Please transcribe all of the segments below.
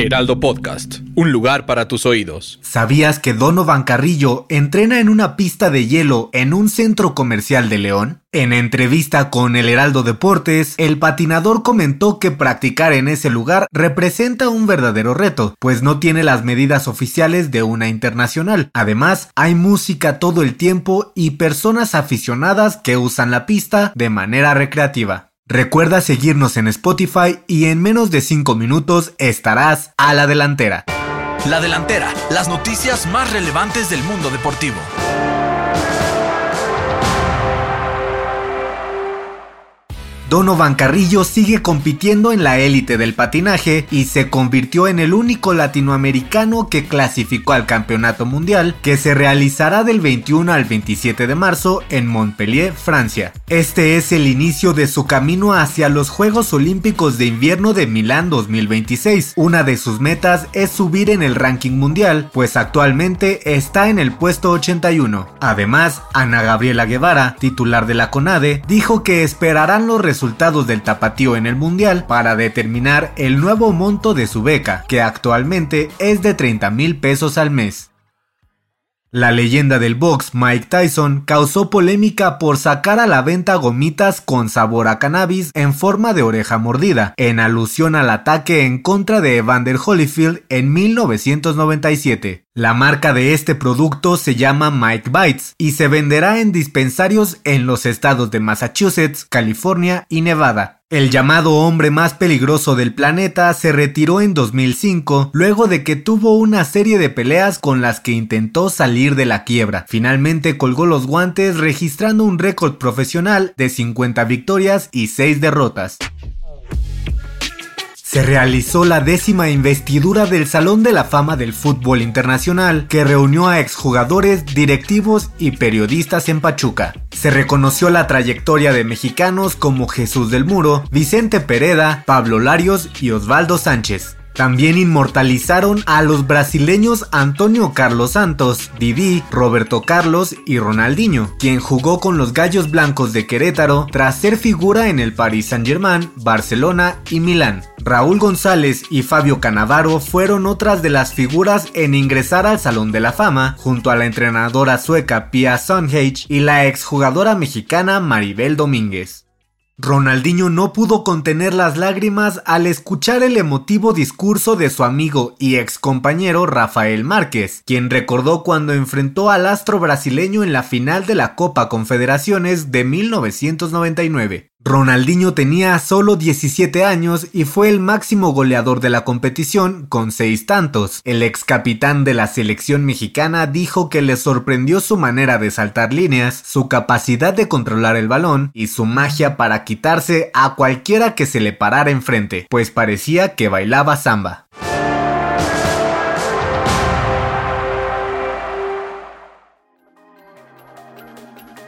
Heraldo Podcast, un lugar para tus oídos. ¿Sabías que Donovan Carrillo entrena en una pista de hielo en un centro comercial de León? En entrevista con el Heraldo Deportes, el patinador comentó que practicar en ese lugar representa un verdadero reto, pues no tiene las medidas oficiales de una internacional. Además, hay música todo el tiempo y personas aficionadas que usan la pista de manera recreativa. Recuerda seguirnos en Spotify y en menos de 5 minutos estarás a la delantera. La delantera, las noticias más relevantes del mundo deportivo. Donovan Carrillo sigue compitiendo en la élite del patinaje y se convirtió en el único latinoamericano que clasificó al Campeonato Mundial que se realizará del 21 al 27 de marzo en Montpellier, Francia. Este es el inicio de su camino hacia los Juegos Olímpicos de Invierno de Milán 2026. Una de sus metas es subir en el ranking mundial, pues actualmente está en el puesto 81. Además, Ana Gabriela Guevara, titular de la CONADE, dijo que esperarán los resultados resultados del tapatío en el mundial para determinar el nuevo monto de su beca, que actualmente es de 30 mil pesos al mes. La leyenda del box Mike Tyson causó polémica por sacar a la venta gomitas con sabor a cannabis en forma de oreja mordida, en alusión al ataque en contra de Evander Holyfield en 1997. La marca de este producto se llama Mike Bites y se venderá en dispensarios en los estados de Massachusetts, California y Nevada. El llamado hombre más peligroso del planeta se retiró en 2005 luego de que tuvo una serie de peleas con las que intentó salir de la quiebra. Finalmente colgó los guantes registrando un récord profesional de 50 victorias y 6 derrotas se realizó la décima investidura del Salón de la Fama del Fútbol Internacional, que reunió a exjugadores, directivos y periodistas en Pachuca. Se reconoció la trayectoria de mexicanos como Jesús del Muro, Vicente Pereda, Pablo Larios y Osvaldo Sánchez. También inmortalizaron a los brasileños Antonio Carlos Santos, Didi, Roberto Carlos y Ronaldinho, quien jugó con los Gallos Blancos de Querétaro tras ser figura en el Paris Saint-Germain, Barcelona y Milán. Raúl González y Fabio Canavaro fueron otras de las figuras en ingresar al Salón de la Fama, junto a la entrenadora sueca Pia Sundhage y la exjugadora mexicana Maribel Domínguez. Ronaldinho no pudo contener las lágrimas al escuchar el emotivo discurso de su amigo y ex compañero Rafael Márquez, quien recordó cuando enfrentó al astro brasileño en la final de la Copa Confederaciones de 1999. Ronaldinho tenía solo 17 años y fue el máximo goleador de la competición con 6 tantos. El ex capitán de la selección mexicana dijo que le sorprendió su manera de saltar líneas, su capacidad de controlar el balón y su magia para quitarse a cualquiera que se le parara enfrente, pues parecía que bailaba samba.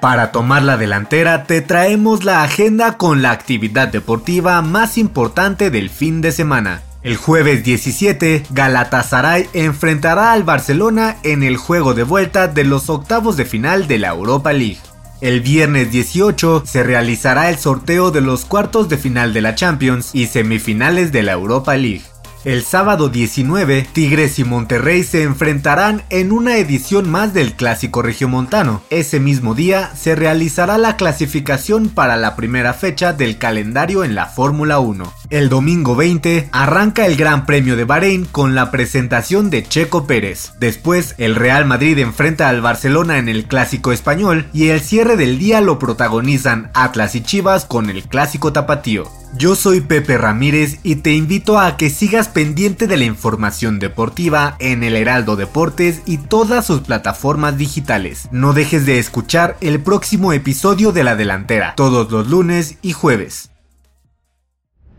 Para tomar la delantera te traemos la agenda con la actividad deportiva más importante del fin de semana. El jueves 17, Galatasaray enfrentará al Barcelona en el juego de vuelta de los octavos de final de la Europa League. El viernes 18 se realizará el sorteo de los cuartos de final de la Champions y semifinales de la Europa League. El sábado 19, Tigres y Monterrey se enfrentarán en una edición más del Clásico Regiomontano. Ese mismo día se realizará la clasificación para la primera fecha del calendario en la Fórmula 1. El domingo 20 arranca el Gran Premio de Bahrein con la presentación de Checo Pérez. Después, el Real Madrid enfrenta al Barcelona en el Clásico Español y el cierre del día lo protagonizan Atlas y Chivas con el Clásico Tapatío. Yo soy Pepe Ramírez y te invito a que sigas pendiente de la información deportiva en el Heraldo Deportes y todas sus plataformas digitales. No dejes de escuchar el próximo episodio de La Delantera, todos los lunes y jueves.